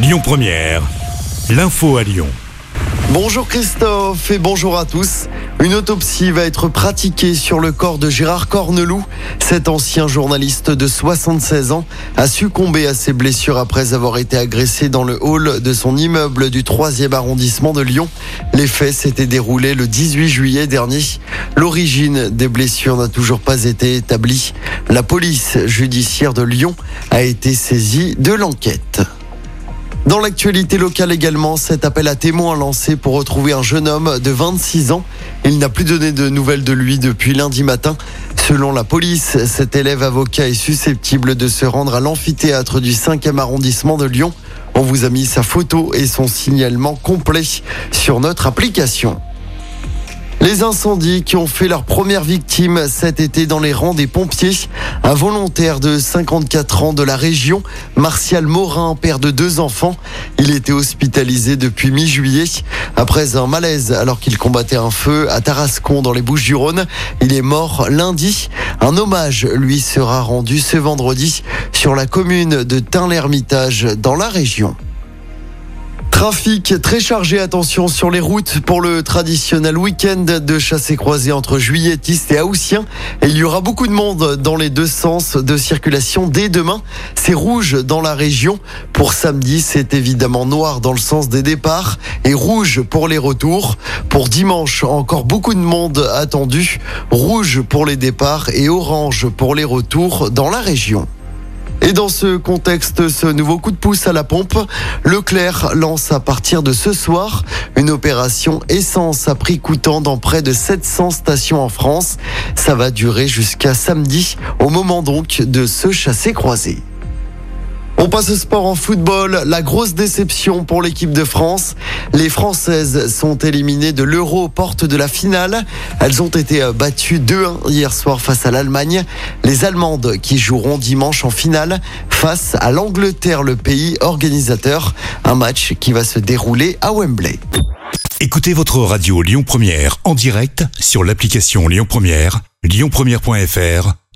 Lyon Première, l'info à Lyon. Bonjour Christophe et bonjour à tous. Une autopsie va être pratiquée sur le corps de Gérard Corneloup. Cet ancien journaliste de 76 ans a succombé à ses blessures après avoir été agressé dans le hall de son immeuble du 3e arrondissement de Lyon. Les faits s'étaient déroulés le 18 juillet dernier. L'origine des blessures n'a toujours pas été établie. La police judiciaire de Lyon a été saisie de l'enquête. Dans l'actualité locale également, cet appel à témoins lancé pour retrouver un jeune homme de 26 ans. Il n'a plus donné de nouvelles de lui depuis lundi matin. Selon la police, cet élève avocat est susceptible de se rendre à l'amphithéâtre du 5e arrondissement de Lyon. On vous a mis sa photo et son signalement complet sur notre application. Les incendies qui ont fait leur première victime cet été dans les rangs des pompiers. Un volontaire de 54 ans de la région, Martial Morin, père de deux enfants. Il était hospitalisé depuis mi-juillet après un malaise alors qu'il combattait un feu à Tarascon dans les Bouches-du-Rhône. Il est mort lundi. Un hommage lui sera rendu ce vendredi sur la commune de Tain-l'Hermitage dans la région. Trafic très chargé, attention sur les routes pour le traditionnel week-end de chassé croisé entre juilletistes et haussiens. Et il y aura beaucoup de monde dans les deux sens de circulation dès demain. C'est rouge dans la région. Pour samedi, c'est évidemment noir dans le sens des départs et rouge pour les retours. Pour dimanche, encore beaucoup de monde attendu. Rouge pour les départs et orange pour les retours dans la région. Et dans ce contexte, ce nouveau coup de pouce à la pompe, Leclerc lance à partir de ce soir une opération essence à prix coûtant dans près de 700 stations en France. Ça va durer jusqu'à samedi, au moment donc de ce chassé croisé. On passe au sport en football. La grosse déception pour l'équipe de France. Les Françaises sont éliminées de l'Euro aux de la finale. Elles ont été battues 2-1 hier soir face à l'Allemagne. Les Allemandes qui joueront dimanche en finale face à l'Angleterre, le pays organisateur. Un match qui va se dérouler à Wembley. Écoutez votre radio Lyon Première en direct sur l'application Lyon Première, lyonpremière.fr